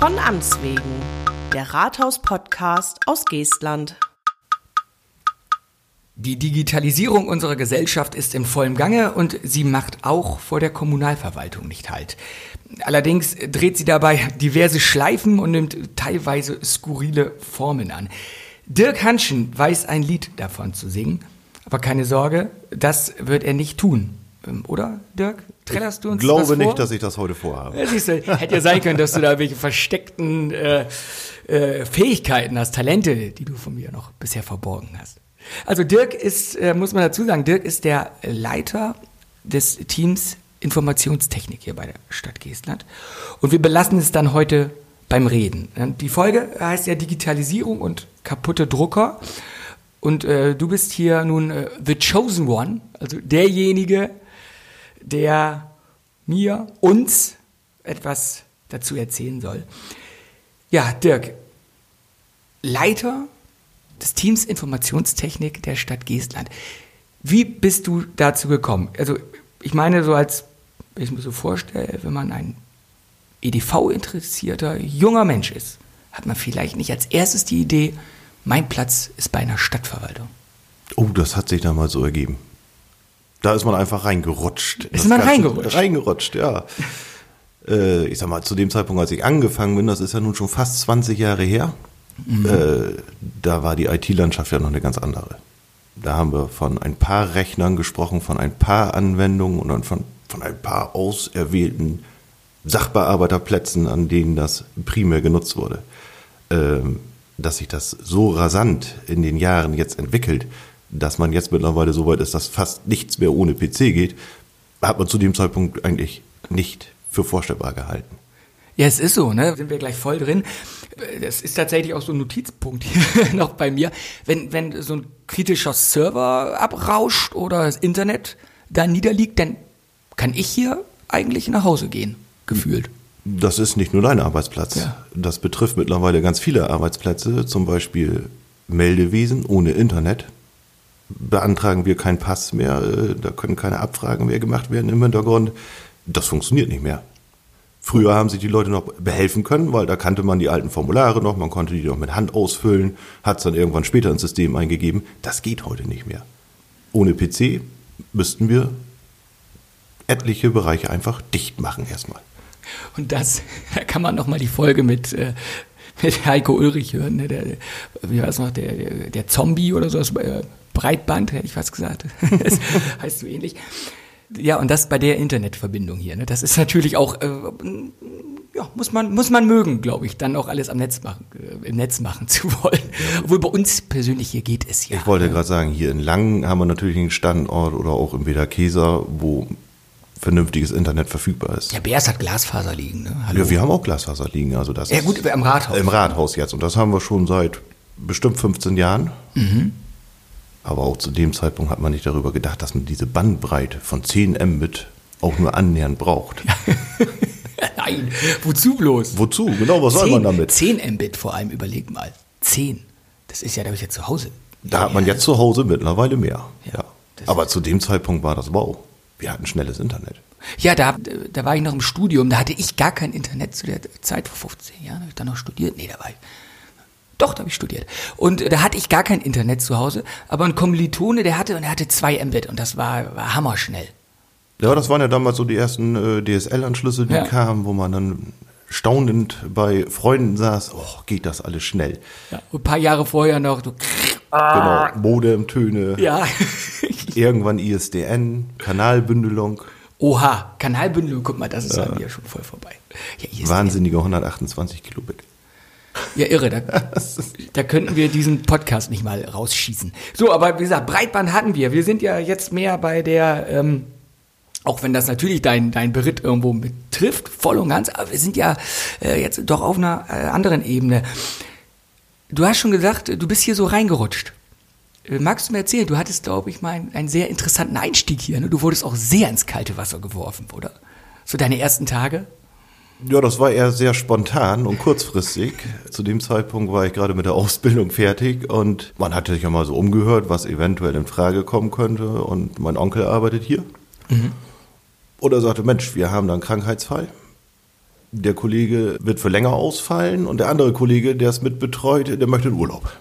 Von Amts wegen, der Rathaus-Podcast aus Geestland. Die Digitalisierung unserer Gesellschaft ist im vollen Gange und sie macht auch vor der Kommunalverwaltung nicht halt. Allerdings dreht sie dabei diverse Schleifen und nimmt teilweise skurrile Formen an. Dirk Hanschen weiß ein Lied davon zu singen, aber keine Sorge, das wird er nicht tun. Ähm, oder, Dirk? Trällerst du uns Ich glaube das nicht, dass ich das heute vorhabe. Ja, siehst du, hätte ja sein können, dass du da welche versteckten äh, äh, Fähigkeiten hast, Talente, die du von mir noch bisher verborgen hast. Also Dirk ist, äh, muss man dazu sagen, Dirk ist der Leiter des Teams Informationstechnik hier bei der Stadt Geestland. Und wir belassen es dann heute beim Reden. Die Folge heißt ja Digitalisierung und kaputte Drucker. Und äh, du bist hier nun äh, the chosen one, also derjenige, der mir, uns etwas dazu erzählen soll. Ja, Dirk, Leiter des Teams Informationstechnik der Stadt Geestland. Wie bist du dazu gekommen? Also, ich meine, so als, wenn ich mir so vorstelle, wenn man ein EDV-interessierter junger Mensch ist, hat man vielleicht nicht als erstes die Idee, mein Platz ist bei einer Stadtverwaltung. Oh, das hat sich damals so ergeben. Da ist man einfach reingerutscht. Ist man Ganze, reingerutscht? Reingerutscht, ja. Äh, ich sag mal, zu dem Zeitpunkt, als ich angefangen bin, das ist ja nun schon fast 20 Jahre her, mhm. äh, da war die IT-Landschaft ja noch eine ganz andere. Da haben wir von ein paar Rechnern gesprochen, von ein paar Anwendungen und dann von, von ein paar auserwählten Sachbearbeiterplätzen, an denen das primär genutzt wurde. Ähm, dass sich das so rasant in den Jahren jetzt entwickelt, dass man jetzt mittlerweile so weit ist, dass fast nichts mehr ohne PC geht, hat man zu dem Zeitpunkt eigentlich nicht für vorstellbar gehalten. Ja, es ist so, ne? Sind wir gleich voll drin. Das ist tatsächlich auch so ein Notizpunkt hier noch bei mir. Wenn, wenn so ein kritischer Server abrauscht oder das Internet da niederliegt, dann kann ich hier eigentlich nach Hause gehen, gefühlt. Das ist nicht nur dein Arbeitsplatz. Ja. Das betrifft mittlerweile ganz viele Arbeitsplätze, zum Beispiel Meldewesen ohne Internet. Beantragen wir keinen Pass mehr, äh, da können keine Abfragen mehr gemacht werden im Hintergrund. Das funktioniert nicht mehr. Früher haben sich die Leute noch behelfen können, weil da kannte man die alten Formulare noch, man konnte die noch mit Hand ausfüllen, hat es dann irgendwann später ins System eingegeben. Das geht heute nicht mehr. Ohne PC müssten wir etliche Bereiche einfach dicht machen erstmal. Und das, da kann man nochmal die Folge mit, äh, mit Heiko Ulrich hören, ne? der, wie war es noch, der, der, der Zombie oder so, das äh, Breitband, hätte ich fast gesagt. das heißt so ähnlich. Ja, und das bei der Internetverbindung hier. Ne? Das ist natürlich auch, äh, ja, muss man, muss man mögen, glaube ich, dann auch alles am Netz machen, äh, im Netz machen zu wollen. Obwohl bei uns persönlich hier geht es ja. Ich wollte ne? gerade sagen, hier in Langen haben wir natürlich einen Standort oder auch im Wederkeser, wo vernünftiges Internet verfügbar ist. Ja, BS hat Glasfaser liegen. Ne? Hallo. Ja, wir haben auch Glasfaser liegen. Also das ja gut, im Rathaus. Im Rathaus jetzt. Und das haben wir schon seit bestimmt 15 Jahren. Mhm. Aber auch zu dem Zeitpunkt hat man nicht darüber gedacht, dass man diese Bandbreite von 10 Mbit auch nur annähernd braucht. Nein, wozu bloß? Wozu? Genau, was 10, soll man damit? 10 Mbit vor allem, überleg mal. 10. Das ist ja, da habe ich jetzt zu Hause. Da hat man jetzt zu Hause mittlerweile mehr. Ja. ja. Aber zu dem Zeitpunkt war das wow. Wir hatten schnelles Internet. Ja, da, da war ich noch im Studium, da hatte ich gar kein Internet zu der Zeit vor 15 Jahren. Habe ich dann noch studiert? Nee, da war ich. Doch, da habe ich studiert. Und da hatte ich gar kein Internet zu Hause, aber ein Kommilitone, der hatte, und er hatte zwei Mbit und das war, war hammerschnell. Ja, das waren ja damals so die ersten äh, DSL-Anschlüsse, die ja. kamen, wo man dann staunend bei Freunden saß, oh, geht das alles schnell. Ja, ein paar Jahre vorher noch, du Genau, Modem-Töne. Ja. Irgendwann ISDN, Kanalbündelung. Oha, Kanalbündelung, guck mal, das ist ja. an mir schon voll vorbei. Ja, Wahnsinnige 128 Kilobit. Ja, irre. Da, da könnten wir diesen Podcast nicht mal rausschießen. So, aber wie gesagt, Breitband hatten wir. Wir sind ja jetzt mehr bei der, ähm, auch wenn das natürlich dein, dein Beritt irgendwo betrifft, voll und ganz, aber wir sind ja äh, jetzt doch auf einer äh, anderen Ebene. Du hast schon gesagt, du bist hier so reingerutscht. Äh, magst du mir erzählen, du hattest, glaube ich, mal einen, einen, sehr interessanten Einstieg hier. Ne? Du wurdest auch sehr ins kalte Wasser geworfen, oder? So deine ersten Tage? Ja, das war eher sehr spontan und kurzfristig. Zu dem Zeitpunkt war ich gerade mit der Ausbildung fertig und man hatte sich ja mal so umgehört, was eventuell in Frage kommen könnte. Und mein Onkel arbeitet hier. Mhm. Und er sagte, Mensch, wir haben da einen Krankheitsfall. der Kollege wird für länger ausfallen und der andere Kollege, der es mitbetreut, der möchte in Urlaub.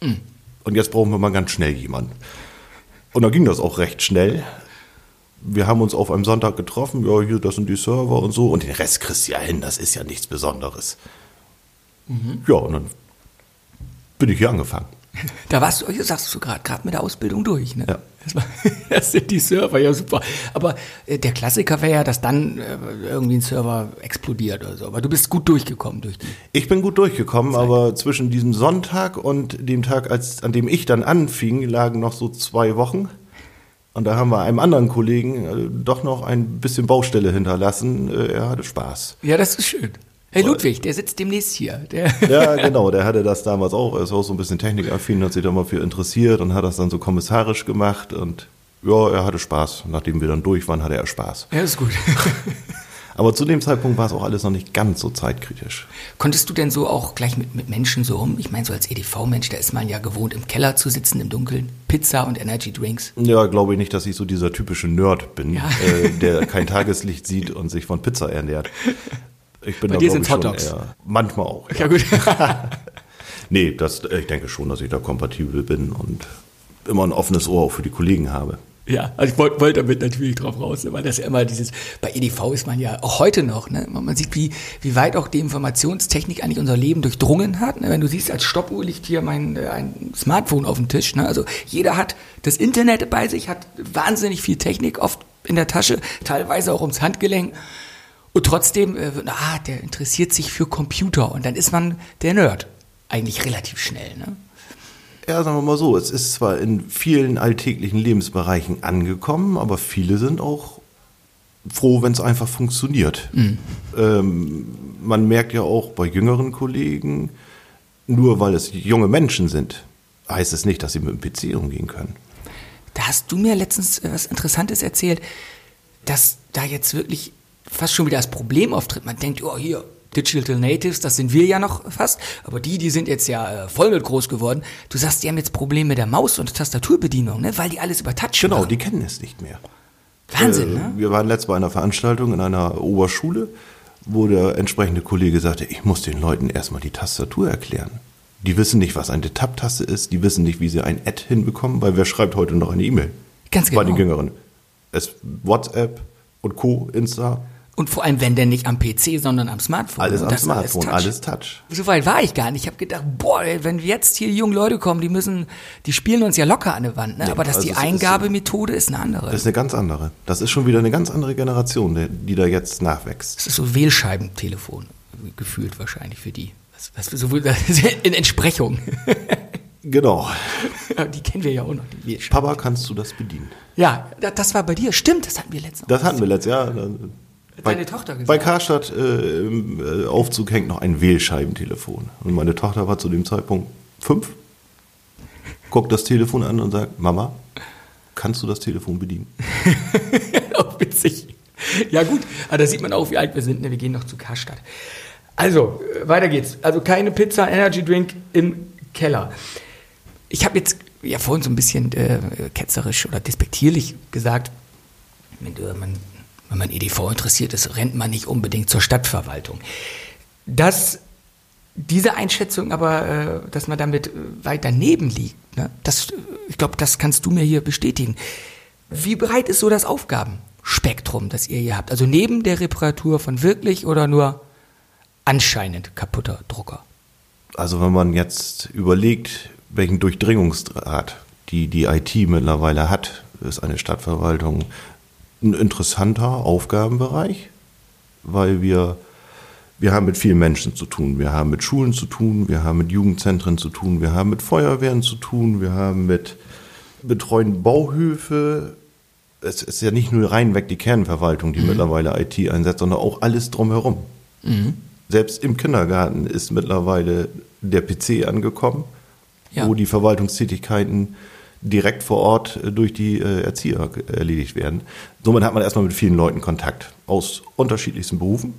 Mhm. Und jetzt brauchen wir mal ganz schnell jemanden. Und dann ging das auch recht schnell. Wir haben uns auf einem Sonntag getroffen, ja, hier, das sind die Server und so. Und den Rest kriegst du ja hin, das ist ja nichts Besonderes. Mhm. Ja, und dann bin ich hier angefangen. Da warst du, sagst du gerade, gerade mit der Ausbildung durch. Ne? Ja. Das, war, das, sind die Server, ja super. Aber äh, der Klassiker wäre ja, dass dann äh, irgendwie ein Server explodiert oder so. Aber du bist gut durchgekommen durch die. Ich bin gut durchgekommen, Zeit. aber zwischen diesem Sonntag und dem Tag, als, an dem ich dann anfing, lagen noch so zwei Wochen. Und da haben wir einem anderen Kollegen äh, doch noch ein bisschen Baustelle hinterlassen. Er hatte Spaß. Ja, das ist schön. Herr Ludwig, der sitzt demnächst hier. Der ja, genau, der hatte das damals auch. Er ist auch so ein bisschen technikaffin, hat sich da mal für interessiert und hat das dann so kommissarisch gemacht und ja, er hatte Spaß. Nachdem wir dann durch waren, hatte er Spaß. Ja, ist gut. Aber zu dem Zeitpunkt war es auch alles noch nicht ganz so zeitkritisch. Konntest du denn so auch gleich mit, mit Menschen so um? Ich meine, so als EDV-Mensch, da ist man ja gewohnt, im Keller zu sitzen im Dunkeln. Pizza und Energy Drinks. Ja, glaube ich nicht, dass ich so dieser typische Nerd bin, ja. äh, der kein Tageslicht sieht und sich von Pizza ernährt. Ich bin Bei dir sind Hotdogs. Manchmal auch. Ja, ja gut. nee, das, ich denke schon, dass ich da kompatibel bin und immer ein offenes Ohr auch für die Kollegen habe. Ja, also ich wollte wollt damit natürlich drauf raus, weil das ja immer dieses, bei EDV ist man ja auch heute noch, ne? man sieht, wie, wie weit auch die Informationstechnik eigentlich unser Leben durchdrungen hat. Ne? Wenn du siehst, als Stoppuhr liegt hier mein äh, ein Smartphone auf dem Tisch. Ne? Also jeder hat das Internet bei sich, hat wahnsinnig viel Technik oft in der Tasche, teilweise auch ums Handgelenk. Und trotzdem, äh, ah, der interessiert sich für Computer und dann ist man der Nerd. Eigentlich relativ schnell, ne? Ja, sagen wir mal so, es ist zwar in vielen alltäglichen Lebensbereichen angekommen, aber viele sind auch froh, wenn es einfach funktioniert. Mhm. Ähm, man merkt ja auch bei jüngeren Kollegen, nur weil es junge Menschen sind, heißt es nicht, dass sie mit dem PC umgehen können. Da hast du mir letztens äh, was Interessantes erzählt, dass da jetzt wirklich fast schon wieder das Problem auftritt. Man denkt, oh hier, Digital Natives, das sind wir ja noch fast, aber die, die sind jetzt ja äh, voll mit groß geworden. Du sagst, die haben jetzt Probleme mit der Maus- und Tastaturbedienung, ne? weil die alles über Touch Genau, machen. die kennen es nicht mehr. Wahnsinn, äh, ne? Wir waren letztes bei einer Veranstaltung in einer Oberschule, wo der entsprechende Kollege sagte, ich muss den Leuten erstmal die Tastatur erklären. Die wissen nicht, was eine Tab-Taste ist, die wissen nicht, wie sie ein Ad hinbekommen, weil wer schreibt heute noch eine E-Mail? Ganz genau. Bei den Jüngeren. Es WhatsApp und Co. Insta und vor allem, wenn denn nicht am PC, sondern am Smartphone. Alles am Smartphone, alles Touch. alles Touch. So weit war ich gar nicht. Ich habe gedacht, boah, wenn jetzt hier junge Leute kommen, die müssen, die spielen uns ja locker an der Wand. Ne? Nee, Aber dass also die Eingabemethode ist, ist, eine andere. Das ist eine ganz andere. Das ist schon wieder eine ganz andere Generation, die da jetzt nachwächst. Das ist so Wählscheibentelefon gefühlt wahrscheinlich für die. Was, was, so, in Entsprechung. Genau. Die kennen wir ja auch noch. Papa, kannst du das bedienen? Ja, das war bei dir. Stimmt, das hatten wir letztens. Das hatten wir letztes Jahr. Deine bei, Tochter gesagt? Bei Karstadt äh, im äh, Aufzug hängt noch ein Wählscheibentelefon. Und meine Tochter war zu dem Zeitpunkt fünf, guckt das Telefon an und sagt, Mama, kannst du das Telefon bedienen? auch witzig. Ja gut, aber da sieht man auch, wie alt wir sind. Ne? Wir gehen noch zu Karstadt. Also, äh, weiter geht's. Also keine Pizza, Energy Drink im Keller. Ich habe jetzt ja vorhin so ein bisschen äh, ketzerisch oder despektierlich gesagt, man wenn man EDV interessiert ist, rennt man nicht unbedingt zur Stadtverwaltung. Dass diese Einschätzung aber, äh, dass man damit weit daneben liegt, ne? das, ich glaube, das kannst du mir hier bestätigen. Wie breit ist so das Aufgabenspektrum, das ihr hier habt? Also neben der Reparatur von wirklich oder nur anscheinend kaputter Drucker? Also wenn man jetzt überlegt, welchen Durchdringungsdraht die, die IT mittlerweile hat, ist eine Stadtverwaltung ein interessanter Aufgabenbereich, weil wir, wir haben mit vielen Menschen zu tun. Wir haben mit Schulen zu tun, wir haben mit Jugendzentren zu tun, wir haben mit Feuerwehren zu tun, wir haben mit betreuen Bauhöfe. Es ist ja nicht nur reinweg die Kernverwaltung, die mhm. mittlerweile IT einsetzt, sondern auch alles drumherum. Mhm. Selbst im Kindergarten ist mittlerweile der PC angekommen, ja. wo die Verwaltungstätigkeiten direkt vor Ort äh, durch die äh, Erzieher erledigt werden. Somit hat man erstmal mit vielen Leuten Kontakt aus unterschiedlichsten Berufen.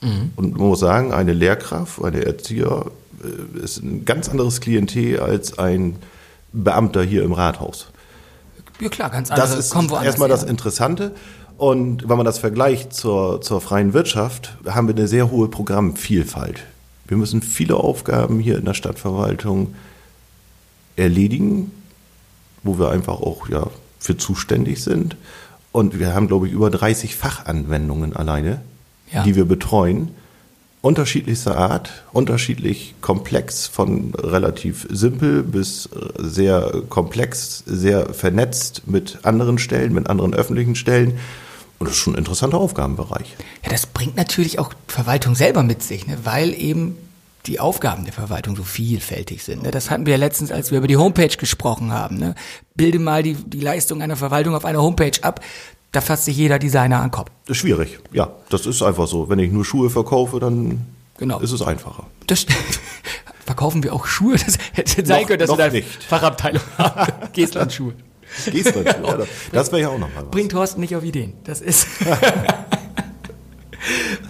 Mhm. Und man muss sagen, eine Lehrkraft, eine Erzieher äh, ist ein ganz anderes Klientel als ein Beamter hier im Rathaus. Ja klar, ganz anders. Das ist erstmal das Interessante. Und wenn man das vergleicht zur, zur freien Wirtschaft, haben wir eine sehr hohe Programmvielfalt. Wir müssen viele Aufgaben hier in der Stadtverwaltung erledigen, wo wir einfach auch ja, für zuständig sind. Und wir haben, glaube ich, über 30 Fachanwendungen alleine, Ja. die wir betreuen. Unterschiedlichster Art, unterschiedlich komplex, von relativ simpel bis sehr komplex, sehr vernetzt mit anderen Stellen, mit anderen öffentlichen Stellen. Und das ist schon ein interessanter Aufgabenbereich. Ja, das bringt natürlich auch Verwaltung selber mit sich, ne? weil eben die Aufgaben der Verwaltung so vielfältig sind. Ne? Das hatten wir ja letztens, als wir über die Homepage gesprochen haben. Ne? Bilde mal die, die Leistung einer Verwaltung auf einer Homepage ab. Da fasst sich jeder Designer an den Kopf. Das ist schwierig, ja, das ist einfach so. Wenn ich nur Schuhe verkaufe, dann Genau. ist es einfacher. Das verkaufen wir auch Schuhe. Das hätte sein Noch- können, dass wir da nicht. Fachabteilung haben. Geestland-Schuhe. Gehst du dazu, ja, das wäre ja auch nochmal was. Bringt Thorsten nicht auf Ideen. Das ist.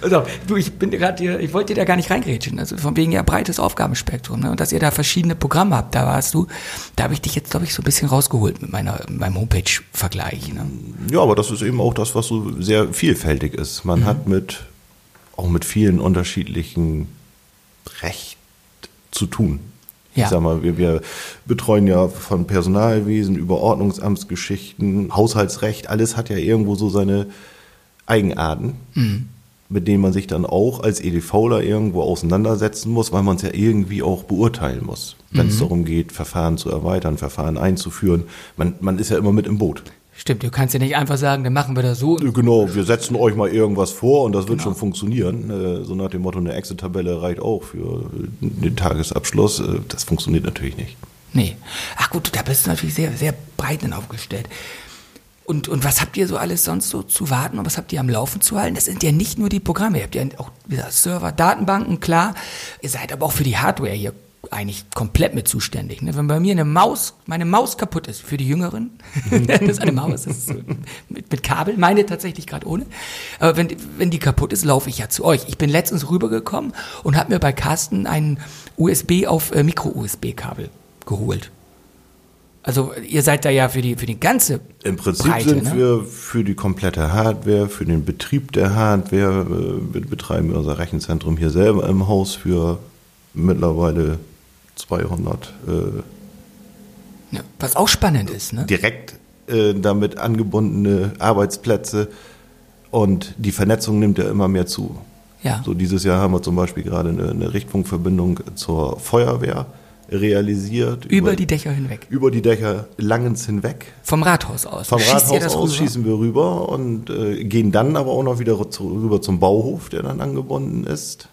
Also, du, ich bin gerade hier, ich wollte dir da gar nicht reingrätschen. Also von wegen ja breites Aufgabenspektrum, ne? Und dass ihr da verschiedene Programme habt, da warst du, da habe ich dich jetzt, glaube ich, so ein bisschen rausgeholt mit meiner, mit meinem Homepage-Vergleich. Ne? Ja, aber das ist eben auch das, was so sehr vielfältig ist. Man hat mit, auch mit vielen unterschiedlichen Recht zu tun. Ja. Ich sag mal, wir, wir betreuen ja von Personalwesen über Ordnungsamtsgeschichten, Haushaltsrecht, alles hat ja irgendwo so seine Eigenarten, mit denen man sich dann auch als EDVler irgendwo auseinandersetzen muss, weil man es ja irgendwie auch beurteilen muss. Wenn es darum geht, Verfahren zu erweitern, Verfahren einzuführen. Man, man ist ja immer mit im Boot. Stimmt, du kannst ja nicht einfach sagen, dann machen wir das so. Genau, wir setzen euch mal irgendwas vor und das wird schon funktionieren. Äh, So nach dem Motto, eine Excel-Tabelle reicht auch für den Tagesabschluss. Äh, Das funktioniert natürlich nicht. Nee. Ach gut, da bist du natürlich sehr, sehr breit aufgestellt. Und, und was habt ihr so alles sonst so zu warten und was habt ihr am Laufen zu halten? Das sind ja nicht nur die Programme, ihr habt ja auch wie gesagt, Server, Datenbanken, klar. Ihr seid aber auch für die Hardware hier eigentlich komplett mit zuständig. Ne? Wenn bei mir eine Maus, meine Maus kaputt ist, für die Jüngeren, das ist eine Maus, das ist so mit, mit Kabel, meine tatsächlich gerade ohne. Aber wenn, wenn die kaputt ist, laufe ich ja zu euch. Ich bin letztens rübergekommen und habe mir bei Carsten ein USB auf äh, Micro-USB-Kabel geholt. Also ihr seid da ja für die für die ganze Im Prinzip Breite, sind ne? wir für die komplette Hardware, für den Betrieb der Hardware, äh, wir betreiben unser Rechenzentrum hier selber im Haus für mittlerweile 200 äh, Ja, was auch spannend ist, ne? direkt äh, damit angebundene Arbeitsplätze und die Vernetzung nimmt ja immer mehr zu. Ja. So dieses Jahr haben wir zum Beispiel gerade eine, eine Richtfunkverbindung zur Feuerwehr realisiert. Über die Dächer hinweg. über die Dächer Langens hinweg. Vom Rathaus aus. Vom Schießt Rathaus aus rüber? schießen wir rüber und äh, gehen dann aber auch noch wieder zu, rüber zum Bauhof, der dann angebunden ist.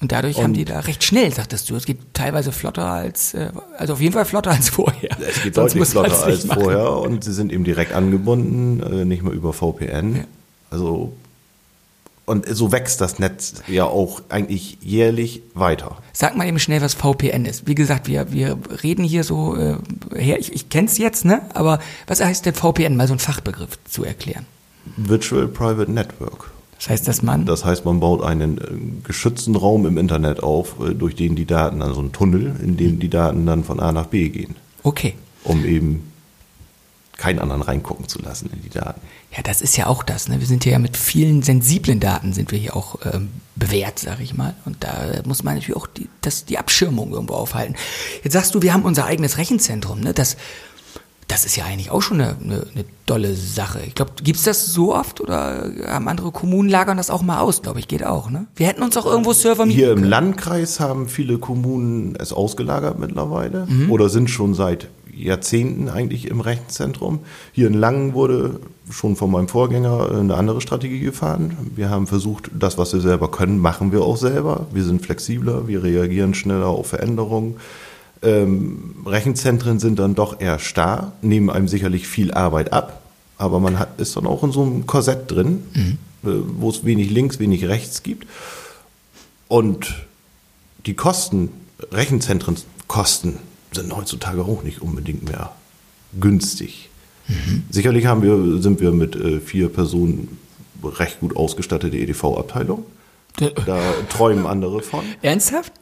Und dadurch haben Und- die da recht schnell, sagtest du. Es geht teilweise flotter als, äh, also auf jeden Fall flotter als vorher. Es geht Sonst deutlich flotter als machen. vorher und sie sind eben direkt angebunden, äh, nicht mehr über VPN. Ja. Also und so wächst das Netz ja auch eigentlich jährlich weiter. Sag mal eben schnell, was VPN ist. Wie gesagt, wir, wir reden hier so äh, her, ich, ich kenn's jetzt, ne? Aber was heißt denn VPN? Mal so ein Fachbegriff zu erklären. Virtual Private Network. Das heißt, dass man Das heißt, man baut einen äh, geschützten Raum im Internet auf, äh, durch den die Daten, also einen Tunnel, in dem die Daten dann von A nach B gehen, okay. um eben keinen anderen reingucken zu lassen in die Daten. Ja, das ist ja auch das. Ne? Wir sind ja mit vielen sensiblen Daten sind wir hier auch ähm, bewährt, sage ich mal. Und da muss man natürlich auch die, das, die Abschirmung irgendwo aufhalten. Jetzt sagst du, wir haben unser eigenes Rechenzentrum. Ne? Das, das ist ja eigentlich auch schon eine, eine, eine tolle Sache. Ich glaube, gibt's das so oft oder haben andere Kommunen lagern das auch mal aus? Glaube ich, geht auch. Ne? Wir hätten uns auch irgendwo Server mieten Hier im. Landkreis haben viele Kommunen es ausgelagert mittlerweile Mhm. oder sind schon seit Jahrzehnten eigentlich im Rechenzentrum. Hier in Langen wurde schon von meinem Vorgänger eine andere Strategie gefahren. Wir haben versucht, das, was wir selber können, machen wir auch selber. Wir sind flexibler, wir reagieren schneller auf Veränderungen. Ähm, Rechenzentren sind dann doch eher starr, nehmen einem sicherlich viel Arbeit ab, aber man hat, ist dann auch in so einem Korsett drin, äh, wo es wenig links, wenig rechts gibt. Und die Kosten, Rechenzentrenkosten sind heutzutage auch nicht unbedingt mehr günstig. Sicherlich haben wir, sind wir mit äh, vier Personen recht gut ausgestattete EDV-Abteilung. Da träumen andere von. Ernsthaft?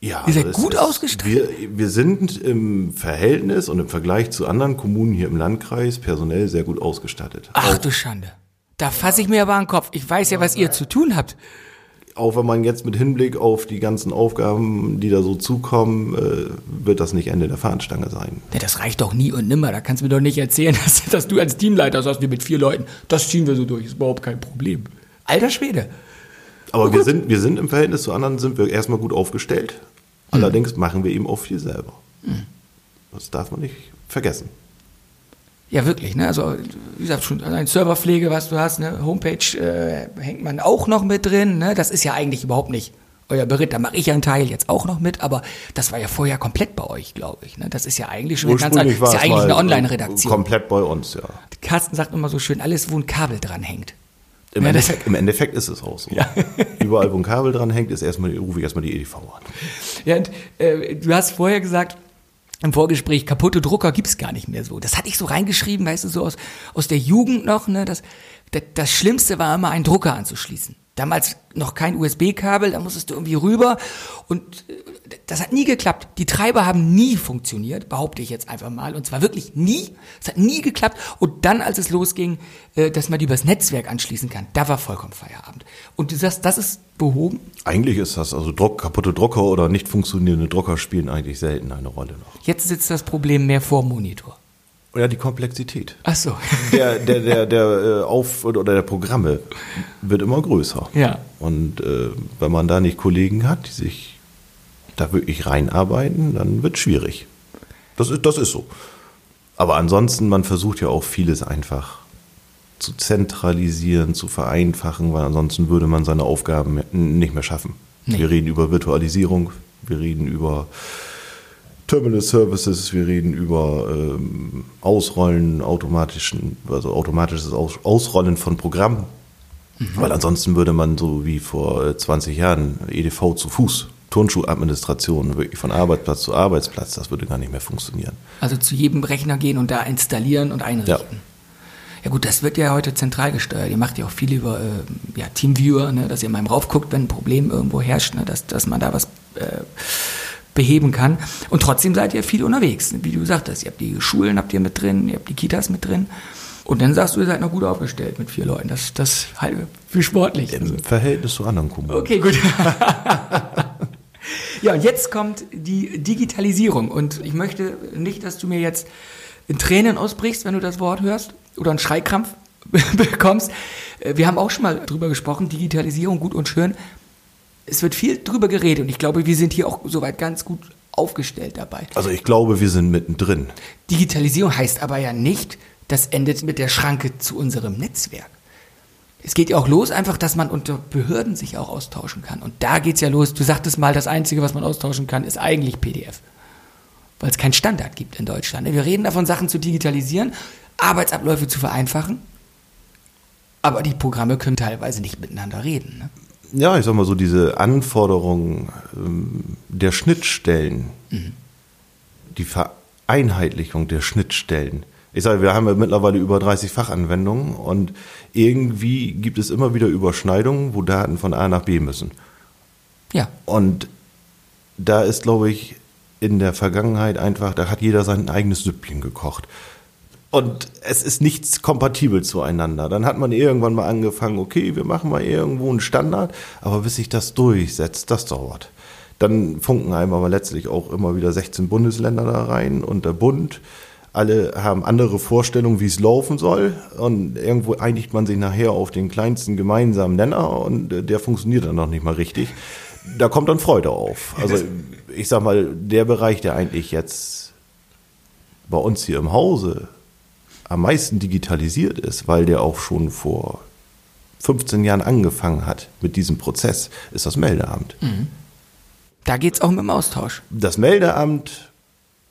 Ja, Ihr seid gut ist- ausgestattet. Wir, wir sind im Verhältnis und im Vergleich zu anderen Kommunen hier im Landkreis personell sehr gut ausgestattet. Ach Auch, du Schande. Da fasse ich mir aber an den Kopf. Ich weiß ja, was ihr zu tun habt. Auch wenn man jetzt mit Hinblick auf die ganzen Aufgaben, die da so zukommen, äh, wird das nicht Ende der Fahnenstange sein. Ja, das reicht doch nie und nimmer. Da kannst du mir doch nicht erzählen, dass, dass du als Teamleiter sagst, wir mit vier Leuten, das ziehen wir so durch, ist überhaupt kein Problem. Alter Schwede. Aber wir sind, wir sind im Verhältnis zu anderen sind wir erstmal gut aufgestellt. Allerdings machen wir eben auch viel selber. Das darf man nicht vergessen. Ja, wirklich, ne? Also, wie gesagt, schon allein Serverpflege, was du hast, ne? Homepage äh, hängt man auch noch mit drin, ne? Das ist ja eigentlich überhaupt nicht euer Beritt. Da mache ich ja einen Teil jetzt auch noch mit, aber das war ja vorher komplett bei euch, glaube ich. Ne? Das ist ja eigentlich schon eine ganz ist ja eigentlich eine Online-Redaktion. Komplett bei uns, ja. Carsten sagt immer so schön, alles, wo ein Kabel dran hängt. Im, Ja, Endeffekt, Im Endeffekt ist es auch so. Überall, wo ein Kabel dran hängt, ist erstmal, rufe ich erstmal die EDV an. Ja, und, äh, du hast vorher gesagt, im Vorgespräch, kaputte Drucker gibt's gar nicht mehr so. Das hatte ich so reingeschrieben, weißt du, so aus, aus der Jugend noch, ne? Das, das, das Schlimmste war immer, einen Drucker anzuschließen. Damals noch kein USB-Kabel, da musstest du irgendwie rüber und äh, das hat nie geklappt. Die Treiber haben nie funktioniert, behaupte ich jetzt einfach mal. Und zwar wirklich nie. Es hat nie geklappt. Und dann, als es losging, äh, dass man die übers Netzwerk anschließen kann, da war vollkommen Feierabend. Und du sagst, das ist behoben? Eigentlich ist das, also Druck, kaputte Drucker oder nicht funktionierende Drucker spielen eigentlich selten eine Rolle noch. Jetzt sitzt das Problem mehr vor dem Monitor. Ja, die Komplexität. Ach so. Der, der, der, der äh, Auf- oder der Programme wird immer größer. Ja. Und äh, wenn man da nicht Kollegen hat, die sich da wirklich reinarbeiten, dann wird schwierig. Das ist, das ist so. Aber ansonsten, man versucht ja auch vieles einfach zu zentralisieren, zu vereinfachen, weil ansonsten würde man seine Aufgaben nicht mehr schaffen. Nee. Wir reden über Virtualisierung, wir reden über Terminal Services, wir reden über ähm, Ausrollen automatischen, also automatisches Aus, Ausrollen von Programmen. Weil ansonsten würde man so wie vor äh, 20 Jahren EDV zu Fuß, Turnschuhadministration, wirklich von Arbeitsplatz zu Arbeitsplatz, das würde gar nicht mehr funktionieren. Also zu jedem Rechner gehen und da installieren und einrichten. Ja. gut, das wird ja heute zentral gesteuert. Ihr macht ja auch viel über äh, ja, Teamviewer, ne, dass ihr mal rauf guckt, wenn ein Problem irgendwo herrscht, ne, dass, dass man da was äh, beheben kann. Und trotzdem seid ihr viel unterwegs, wie du sagtest. Ihr habt die Schulen habt ihr mit drin, ihr habt die Kitas mit drin. Und dann sagst du, ihr seid noch gut aufgestellt mit vier Leuten. Das, das halt für sportlich. Im Verhältnis zu anderen Kommunen. Okay, gut. ja, und jetzt kommt die Digitalisierung. Und ich möchte nicht, dass du mir jetzt in Tränen ausbrichst, wenn du das Wort hörst oder einen Schreikrampf bekommst. Äh, Wir haben auch schon mal drüber gesprochen, Digitalisierung gut und schön. Es wird viel drüber geredet und ich glaube, wir sind hier auch soweit ganz gut aufgestellt dabei. Also ich glaube, wir sind mittendrin. Digitalisierung heißt aber ja nicht, das endet mit der Schranke zu unserem Netzwerk. Es geht ja auch los, einfach, dass man unter Behörden sich auch austauschen kann. Und da geht's ja los. Du sagtest mal, das Einzige, was man austauschen kann, ist eigentlich PDF. Weil es keinen Standard gibt in Deutschland. Wir reden davon, Sachen zu digitalisieren, Arbeitsabläufe zu vereinfachen. Aber die Programme können teilweise nicht miteinander reden. Ne? Ja, ich sag mal so, diese Anforderungen ähm, der Schnittstellen, die Vereinheitlichung der Schnittstellen. Ich sage, wir haben ja mittlerweile über 30 Fachanwendungen und irgendwie gibt es immer wieder Überschneidungen, wo Daten von A nach B müssen. Ja. Und da ist, glaube ich, in der Vergangenheit einfach, da hat jeder sein eigenes Süppchen gekocht. Und es ist nichts kompatibel zueinander. Dann hat man irgendwann mal angefangen, okay, wir machen mal irgendwo einen Standard, aber bis sich das durchsetzt, das dauert. Dann funken einem aber letztlich auch immer wieder 16 Bundesländer da rein und der Bund. Alle haben andere Vorstellungen, wie es laufen soll. Und irgendwo einigt man sich nachher auf den kleinsten gemeinsamen Nenner und der funktioniert dann noch nicht mal richtig. Da kommt dann Freude auf. Also ich sag mal, der Bereich, der eigentlich jetzt bei uns hier im Hause am meisten digitalisiert ist, weil der auch schon vor 15 Jahren angefangen hat mit diesem Prozess, ist das Meldeamt. Da geht's auch mit dem Austausch. Das Meldeamt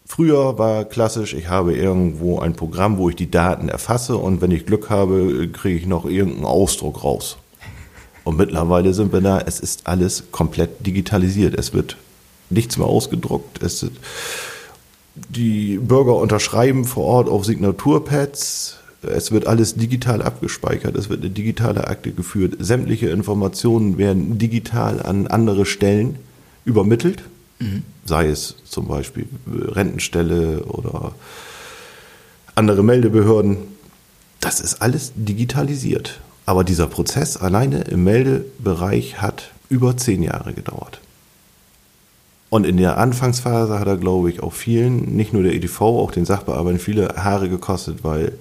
früher war klassisch, ich habe irgendwo ein Programm, wo ich die Daten erfasse und wenn ich Glück habe, kriege ich noch irgendeinen Ausdruck raus. Und mittlerweile sind wir da, es ist alles komplett digitalisiert. Es wird nichts mehr ausgedruckt. Es sind, die Bürger unterschreiben vor Ort auf Signaturpads. Es wird alles digital abgespeichert. Es wird eine digitale Akte geführt. Sämtliche Informationen werden digital an andere Stellen übermittelt. Sei es zum Beispiel Rentenstelle oder andere Meldebehörden. Das ist alles digitalisiert. Aber dieser Prozess alleine im Meldebereich hat über zehn Jahre gedauert. Und in der Anfangsphase hat er, glaube ich, auch vielen, nicht nur der EDV, auch den Sachbearbeitern, viele Haare gekostet, weil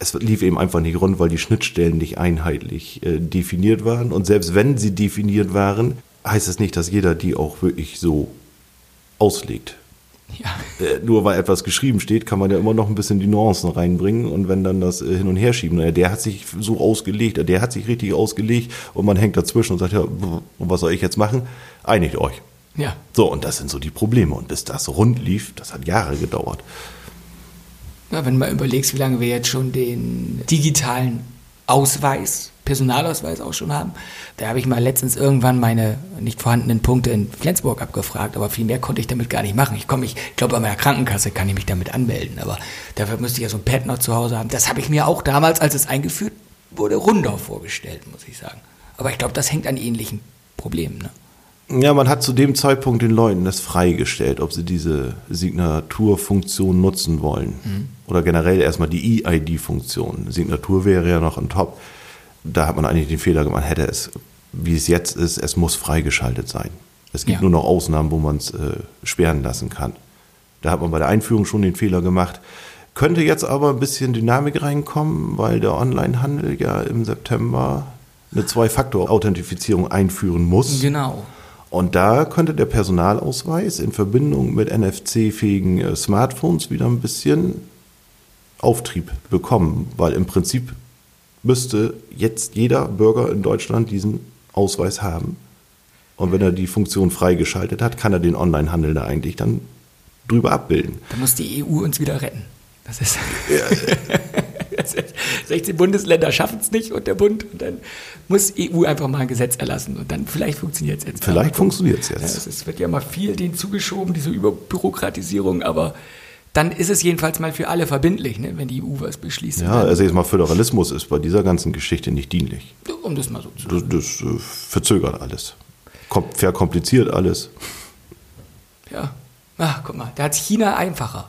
es lief eben einfach nicht rund, weil die Schnittstellen nicht einheitlich äh, definiert waren. Und selbst wenn sie definiert waren, heißt es nicht, dass jeder die auch wirklich so auslegt. Ja. Äh, nur weil etwas geschrieben steht, kann man ja immer noch ein bisschen die Nuancen reinbringen und wenn dann das äh, hin und her schieben, naja, der hat sich so ausgelegt, der hat sich richtig ausgelegt und man hängt dazwischen und sagt, ja, und was soll ich jetzt machen? Einigt euch. Ja. So, und das sind so die Probleme. Und bis das rund lief, das hat Jahre gedauert. Ja, wenn du mal überlegst, wie lange wir jetzt schon den digitalen Ausweis, Personalausweis auch schon haben, da habe ich mal letztens irgendwann meine nicht vorhandenen Punkte in Flensburg abgefragt, aber viel mehr konnte ich damit gar nicht machen. Ich komme, ich glaube, bei meiner Krankenkasse kann ich mich damit anmelden, aber dafür müsste ich ja so ein Pad noch zu Hause haben. Das habe ich mir auch damals, als es eingeführt wurde, runder vorgestellt, muss ich sagen. Aber ich glaube, das hängt an ähnlichen Problemen. Ne? Ja, man hat zu dem Zeitpunkt den Leuten das freigestellt, ob sie diese Signaturfunktion nutzen wollen. Oder generell erstmal die EID-Funktion. Signatur wäre ja noch on top. Da hat man eigentlich den Fehler gemacht, hätte es, wie es jetzt ist, es muss freigeschaltet sein. Es gibt Ja. nur noch Ausnahmen, wo man es äh, sperren lassen kann. Da hat man bei der Einführung schon den Fehler gemacht. Könnte jetzt aber ein bisschen Dynamik reinkommen, weil der Onlinehandel ja im September eine Zwei-Faktor-Authentifizierung einführen muss. Genau. Und da könnte der Personalausweis in Verbindung mit NFC-fähigen äh, Smartphones wieder ein bisschen Auftrieb bekommen, weil im Prinzip müsste jetzt jeder Bürger in Deutschland diesen Ausweis haben. Und wenn er die Funktion freigeschaltet hat, kann er den Onlinehandel da eigentlich dann drüber abbilden. Da muss die EU uns wieder retten. Das ist. Das ist 16 Bundesländer schaffen es nicht und der Bund. Und dann muss EU einfach mal ein Gesetz erlassen. Und dann vielleicht funktioniert es jetzt. Vielleicht funktioniert es jetzt. es wird ja mal viel denen zugeschoben, diese Überbürokratisierung, aber dann ist es jedenfalls mal für alle verbindlich, ne, wenn die EU was beschließt. Ja, also jetzt mal Föderalismus ist bei dieser ganzen Geschichte nicht dienlich. um das mal so zu Das, das äh, verzögert alles. Kom verkompliziert alles. Ja. Ach, guck mal, da hat China einfacher.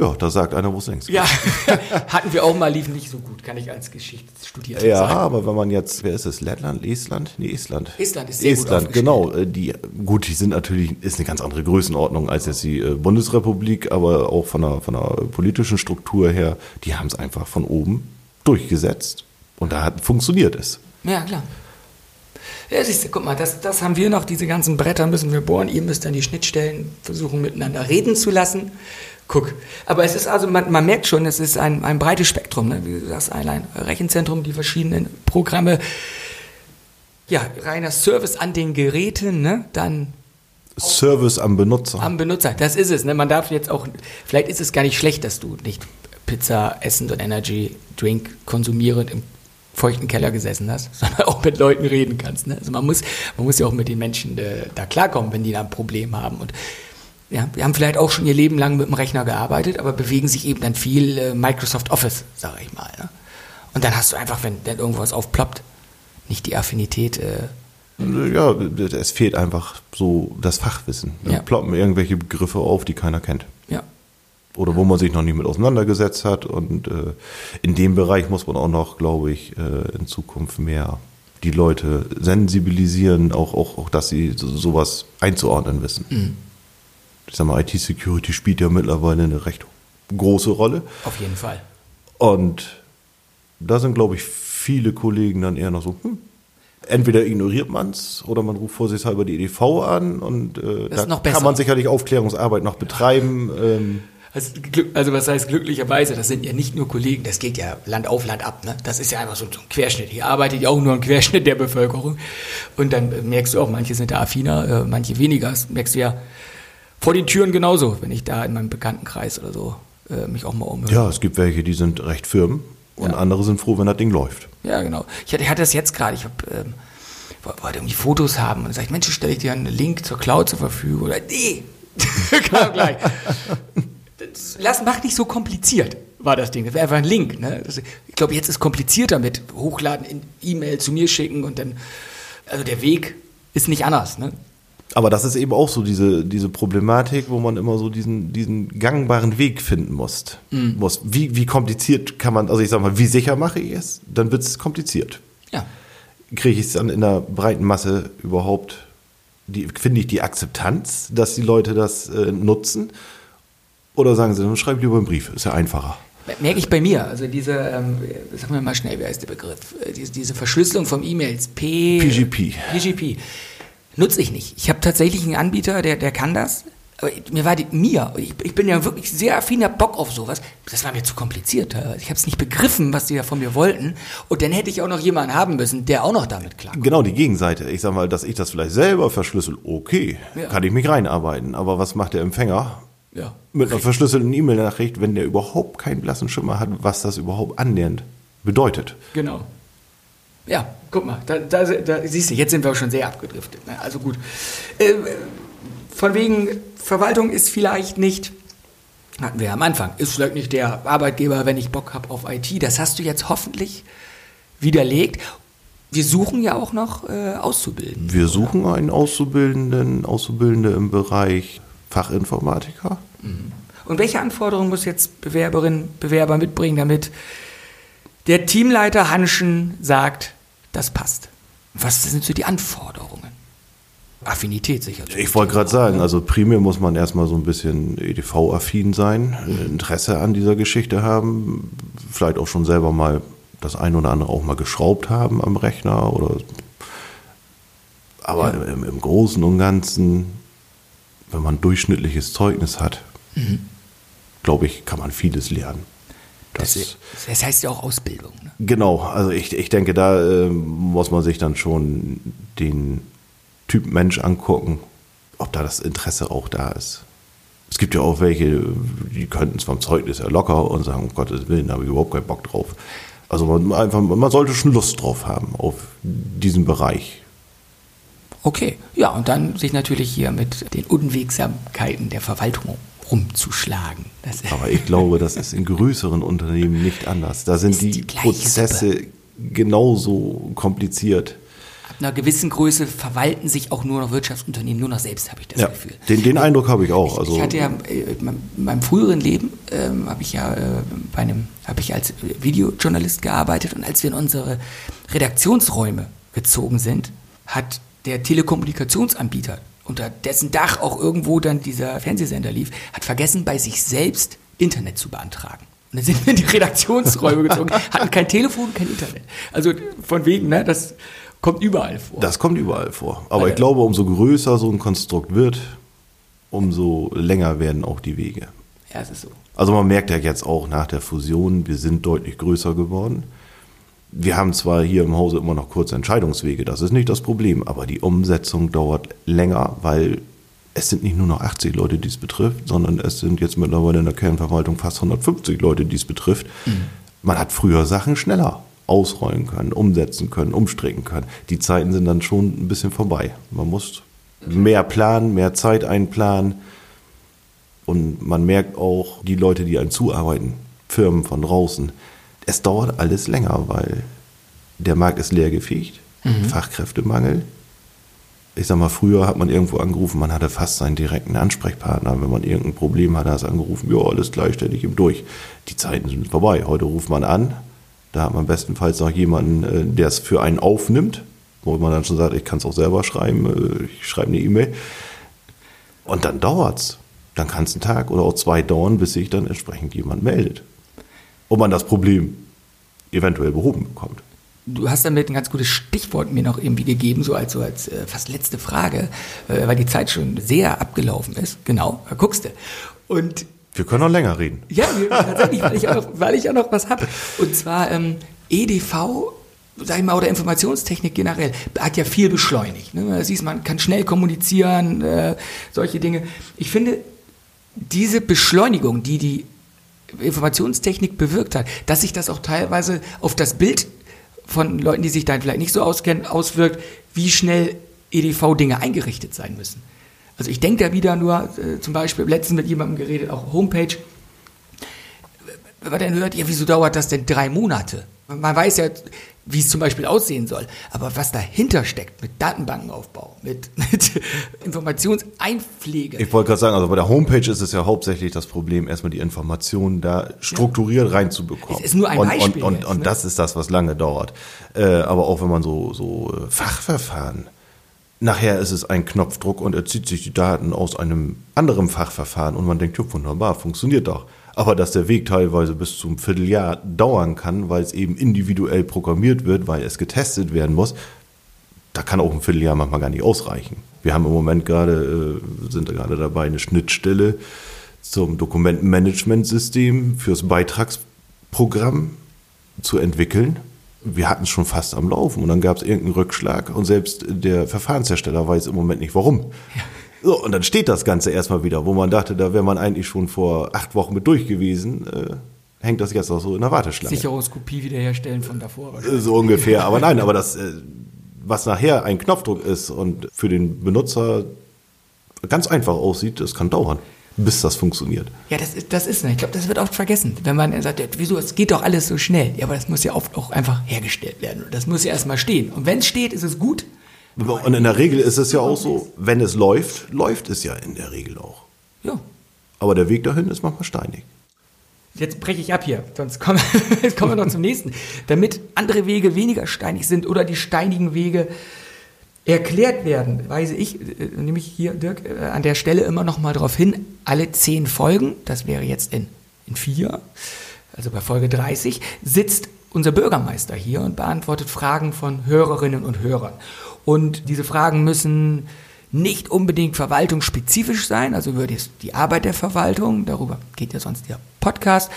Ja, da sagt einer, wo es längst geht. Ja, hatten wir auch mal, lief nicht so gut, kann ich als Geschichtsstudierter Ja, sagen. aber wenn man jetzt, wer ist es? Lettland, Estland? Nee, Estland. Estland ist sehr gut Estland, aufgestellt. genau. äh, Die, gut, die sind natürlich, ist eine ganz andere Größenordnung als jetzt die äh, Bundesrepublik, aber auch von der, von der politischen Struktur her, die haben es einfach von oben durchgesetzt. Und da hat, funktioniert es. Ja, klar. Ja, siehst du, guck mal, das, das haben wir noch, diese ganzen Bretter müssen wir bohren. Ihr müsst dann die Schnittstellen versuchen, miteinander reden zu lassen. Guck, aber es ist also, man, man merkt schon, es ist ein, ein breites Spektrum, ne? wie du sagst, ein Rechenzentrum, die verschiedenen Programme. Ja, reiner Service an den Geräten, ne? dann Service am Benutzer. am Benutzer, das ist es. Ne? Man darf jetzt auch, vielleicht ist es gar nicht schlecht, dass du nicht Pizza essend und Energy Drink konsumierend im feuchten Keller gesessen hast, sondern auch mit Leuten reden kannst. Ne? Also man muss, man muss ja auch mit den Menschen äh, da klarkommen, wenn die da ein Problem haben. Und ja, wir haben vielleicht auch schon ihr Leben lang mit dem Rechner gearbeitet, aber bewegen sich eben dann viel äh, Microsoft Office, sage ich mal. Ne? Und dann hast du einfach, wenn dann irgendwas aufploppt, nicht die Affinität. Äh, ja, es fehlt einfach so das Fachwissen. Da Ja. ploppen irgendwelche Begriffe auf, die keiner kennt. ja, oder wo man sich noch nicht mit auseinandergesetzt hat. Und äh, in dem Bereich muss man auch noch, glaube ich, äh, in Zukunft mehr die Leute sensibilisieren, auch, auch, auch dass sie so, sowas einzuordnen wissen. Ich sag mal, IT-Security spielt ja mittlerweile eine recht große Rolle. auf jeden Fall. Und da sind, glaube ich, viele Kollegen dann eher noch so, hm, entweder ignoriert man es oder man ruft vorsichtshalber die EDV an und äh, da kann man sicherlich Aufklärungsarbeit noch betreiben. Ähm, Also, also was heißt glücklicherweise, das sind ja nicht nur Kollegen, das geht ja Land auf, Land ab. Ne? Das ist ja einfach so, so ein Querschnitt. Hier arbeitet ja auch nur ein Querschnitt der Bevölkerung. Und dann äh, merkst du auch, manche sind da affiner, äh, manche weniger. Das merkst du ja vor den Türen genauso, wenn ich da in meinem Bekanntenkreis oder so äh, mich auch mal umhöre. Ja, es gibt welche, die sind recht firm und Ja. andere sind froh, wenn das Ding läuft. Ja, genau. Ich hatte, ich hatte das jetzt gerade, ich hab, ähm, wo- wollte irgendwie Fotos haben und dann sag ich, Mensch, stelle ich dir einen Link zur Cloud zur Verfügung. Oder nee, kam gleich. Lass, mach nicht so kompliziert, war das Ding. Das wäre einfach ein Link. Ne? Das, ich glaube, jetzt ist komplizierter mit hochladen, in E-Mail zu mir schicken und dann, also der Weg ist nicht anders. Ne? Aber das ist eben auch so diese, diese Problematik, wo man immer so diesen, diesen gangbaren Weg finden muss. Mhm. muss. Wie, wie kompliziert kann man, also ich sag mal, wie sicher mache ich es? Dann wird es kompliziert. Ja. Kriege ich es dann in der breiten Masse überhaupt, die, finde ich die Akzeptanz, dass die Leute das äh, nutzen? Oder sagen sie, dann schreibe ich lieber einen Brief, ist ja einfacher. Merke ich bei mir, also diese, ähm, sagen wir mal schnell, wie heißt der Begriff? Äh, Diese, diese Verschlüsselung vom E-Mails, P PGP. PGP. Nutze ich nicht. Ich habe tatsächlich einen Anbieter, der, der kann das. Aber mir war die, mir, ich, ich bin ja wirklich sehr affiner Bock auf sowas. Das war mir zu kompliziert. Ich habe es nicht begriffen, was die da von mir wollten. Und dann hätte ich auch noch jemanden haben müssen, der auch noch damit klarkommt. Genau, die Gegenseite. Ich sag mal, dass ich das vielleicht selber verschlüssel, okay, Ja. kann ich mich reinarbeiten. Aber was macht der Empfänger? Ja. Mit einer verschlüsselten E-Mail-Nachricht, wenn der überhaupt keinen blassen Schimmer hat, was das überhaupt annähernd bedeutet. Genau. Ja, guck mal, da, da, da siehst du, jetzt sind wir auch schon sehr abgedriftet. Ne? Also gut. Äh, von wegen, Verwaltung ist vielleicht nicht, hatten wir ja am Anfang, ist vielleicht nicht der Arbeitgeber, wenn ich Bock habe auf IT. Das hast du jetzt hoffentlich widerlegt. Wir suchen ja auch noch äh, Auszubildende. Wir suchen einen Auszubildenden, Auszubildende im Bereich Fachinformatiker. Und welche Anforderungen muss jetzt Bewerberin, Bewerber mitbringen, damit der Teamleiter Hanschen sagt, das passt? Was sind so die Anforderungen? Affinität sicher. Ich wollte gerade sagen, also primär muss man erstmal so ein bisschen EDV-affin sein, Interesse an dieser Geschichte haben, vielleicht auch schon selber mal das ein oder andere auch mal geschraubt haben am Rechner oder aber im, im Großen und Ganzen, wenn man durchschnittliches Zeugnis hat, glaube ich, kann man vieles lernen. Das, Das, das heißt ja auch Ausbildung. Ne? Genau, also ich, ich denke, da ähm, muss man sich dann schon den Typ Mensch angucken, ob da das Interesse auch da ist. Es gibt ja auch welche, die könnten es vom Zeugnis ja locker und sagen, um Gottes Willen, da habe ich überhaupt keinen Bock drauf. Also man, einfach, man sollte schon Lust drauf haben auf diesen Bereich. Okay, ja, und dann sich natürlich hier mit den Unwegsamkeiten der Verwaltung rumzuschlagen. Das, Aber ich glaube, das ist in größeren Unternehmen nicht anders. Da sind die, die Prozesse genauso kompliziert. ab einer gewissen Größe verwalten sich auch nur noch Wirtschaftsunternehmen nur noch selbst, habe ich das Ja, Gefühl. den, den Eindruck habe ich auch. Ich, Also, ich hatte ja äh, in meinem- in meinem früheren Leben ähm, habe ich ja äh, bei einem habe ich als Videojournalist gearbeitet und als wir in unsere Redaktionsräume gezogen sind, hat der Telekommunikationsanbieter unter dessen Dach auch irgendwo dann dieser Fernsehsender lief, hat vergessen bei sich selbst Internet zu beantragen. Und dann sind wir in die Redaktionsräume gezogen, hatten kein Telefon, kein Internet. Also von wegen, ne, das kommt überall vor. Das kommt überall vor. Aber Weil- ich glaube, umso größer so ein Konstrukt wird, umso länger werden auch die Wege. ja, es ist so. Also man merkt ja jetzt auch nach der Fusion, wir sind deutlich größer geworden. Wir haben zwar hier im Hause immer noch kurze Entscheidungswege, das ist nicht das Problem, aber die Umsetzung dauert länger, weil es sind nicht nur noch 80 Leute, die es betrifft, sondern es sind jetzt mittlerweile in der Kernverwaltung fast 150 Leute, die es betrifft. Man hat früher Sachen schneller ausrollen können, umsetzen können, umstricken können. Die Zeiten sind dann schon ein bisschen vorbei. Man muss mehr planen, mehr Zeit einplanen. Und man merkt auch, die Leute, die einem zuarbeiten, Firmen von draußen, es dauert alles länger, weil der Markt ist leergefegt, Fachkräftemangel. Ich sag mal, früher hat man irgendwo angerufen, man hatte fast seinen direkten Ansprechpartner. Wenn man irgendein Problem hatte, hat er angerufen, ja, alles gleich, stell dich ihm durch. Die Zeiten sind vorbei. Heute ruft man an, da hat man bestenfalls noch jemanden, äh, der es für einen aufnimmt, wo man dann schon sagt, ich kann es auch selber schreiben, äh, ich schreibe eine E-Mail. Und dann dauert's. Dann kann es einen Tag oder auch zwei dauern, bis sich dann entsprechend jemand meldet. Und man das Problem eventuell behoben bekommt. Du hast damit ein ganz gutes Stichwort mir noch irgendwie gegeben, so als, so als äh, fast letzte Frage, äh, weil die Zeit schon sehr abgelaufen ist. Genau, da guckst du. Und Wir können noch länger reden. ja, tatsächlich, weil ich auch noch, weil ich auch noch was habe. Und zwar ähm, EDV, sag ich mal, oder Informationstechnik generell, hat ja viel beschleunigt. Ne? Da siehst man kann schnell kommunizieren, äh, solche Dinge. Ich finde, diese Beschleunigung, die die Informationstechnik bewirkt hat, dass sich das auch teilweise auf das Bild von Leuten, die sich da vielleicht nicht so auskennen, auswirkt, wie schnell EDV-Dinge eingerichtet sein müssen. Also ich denke da wieder nur, äh, zum Beispiel letztens mit jemandem geredet, auch Homepage, wenn man dann hört, ja, wieso dauert das denn drei Monate? Man weiß ja, wie es zum Beispiel aussehen soll. Aber was dahinter steckt, mit Datenbankenaufbau, mit, mit Informationseinpflege. Ich wollte gerade sagen, also bei der Homepage ist es ja hauptsächlich das Problem, erstmal die Informationen da strukturiert ja. reinzubekommen. Es ist nur ein und, Beispiel. Und, und, jetzt, und ne? das ist das, was lange dauert. Äh, aber auch wenn man so, so äh, Fachverfahren, nachher ist es ein Knopfdruck und er zieht sich die Daten aus einem anderen Fachverfahren und man denkt, ja, wunderbar, funktioniert doch. Aber dass der Weg teilweise bis zum Vierteljahr dauern kann, weil es eben individuell programmiert wird, weil es getestet werden muss, da kann auch ein Vierteljahr manchmal gar nicht ausreichen. Wir haben im Moment gerade, äh, sind gerade dabei, eine Schnittstelle zum Dokumentenmanagementsystem fürs Beitragsprogramm zu entwickeln. Wir hatten es schon fast am Laufen und dann gab es irgendeinen Rückschlag und selbst der Verfahrenshersteller weiß im Moment nicht warum. Ja. So, und dann steht das Ganze erstmal wieder, wo man dachte, da wäre man eigentlich schon vor acht Wochen mit durch gewesen. Äh, hängt das jetzt auch so in der Warteschlange. Sicherungskopie wiederherstellen von davor. So ungefähr. Aber nein, aber das, äh, was nachher ein Knopfdruck ist und für den Benutzer ganz einfach aussieht, das kann dauern, bis das funktioniert. Ja, das ist, das ist, ich glaube, das wird oft vergessen. Wenn man sagt, wieso, es geht doch alles so schnell. Ja, aber das muss ja oft auch einfach hergestellt werden. Das muss ja erstmal stehen. Und wenn es steht, ist es gut. Und in der Regel ist es ja auch so, wenn es läuft, läuft es ja in der Regel auch. Ja. Aber der Weg dahin ist manchmal steinig. Jetzt breche ich ab hier, sonst kommen, jetzt kommen wir noch zum nächsten. Damit andere Wege weniger steinig sind oder die steinigen Wege erklärt werden, weise ich, äh, nämlich hier, Dirk, äh, an der Stelle immer noch mal darauf hin, alle zehn Folgen, das wäre jetzt in, in vier, also bei Folge 30, sitzt unser Bürgermeister hier und beantwortet Fragen von Hörerinnen und Hörern. Und diese Fragen müssen nicht unbedingt verwaltungsspezifisch sein, also über die Arbeit der Verwaltung, darüber geht ja sonst der Podcast,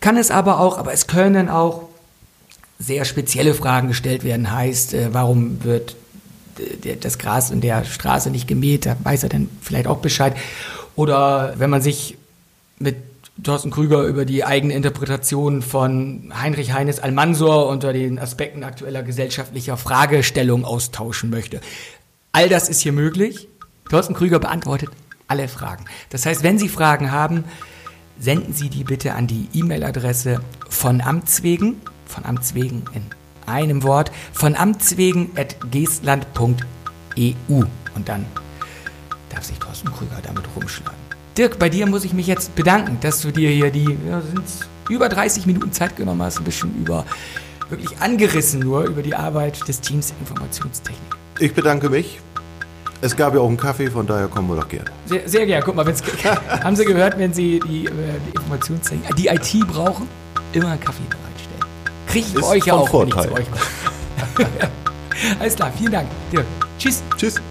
kann es aber auch, aber es können auch sehr spezielle Fragen gestellt werden, heißt, äh, warum wird das Gras in der Straße nicht gemäht, da weiß er dann vielleicht auch Bescheid. Oder wenn man sich mit Thorsten Krüger über die eigene Interpretation von Heinrich Heines Almansor unter den Aspekten aktueller gesellschaftlicher Fragestellung austauschen möchte. All das ist hier möglich. Thorsten Krüger beantwortet alle Fragen. Das heißt, wenn Sie Fragen haben, senden Sie die bitte an die E-Mail-Adresse von Amts wegen, von Amts wegen in einem Wort, von Amts wegen at geestland.eu. Und dann darf sich Thorsten Krüger damit rumschlagen. Dirk, bei dir muss ich mich jetzt bedanken, dass du dir hier die ja, über 30 Minuten Zeit genommen hast, ein bisschen über wirklich angerissen nur über die Arbeit des Teams Informationstechnik. Ich bedanke mich. Es gab ja auch einen Kaffee, von daher kommen wir doch gerne. Sehr, sehr gerne. Guck mal, haben Sie gehört, wenn Sie die, äh, die Informationstechnik, die IT brauchen, immer einen Kaffee bereitstellen. Kriege ich bei euch ja auch, Vorteil. wenn ich zu euch komme. Alles klar, vielen Dank. Dirk. Tschüss. Tschüss.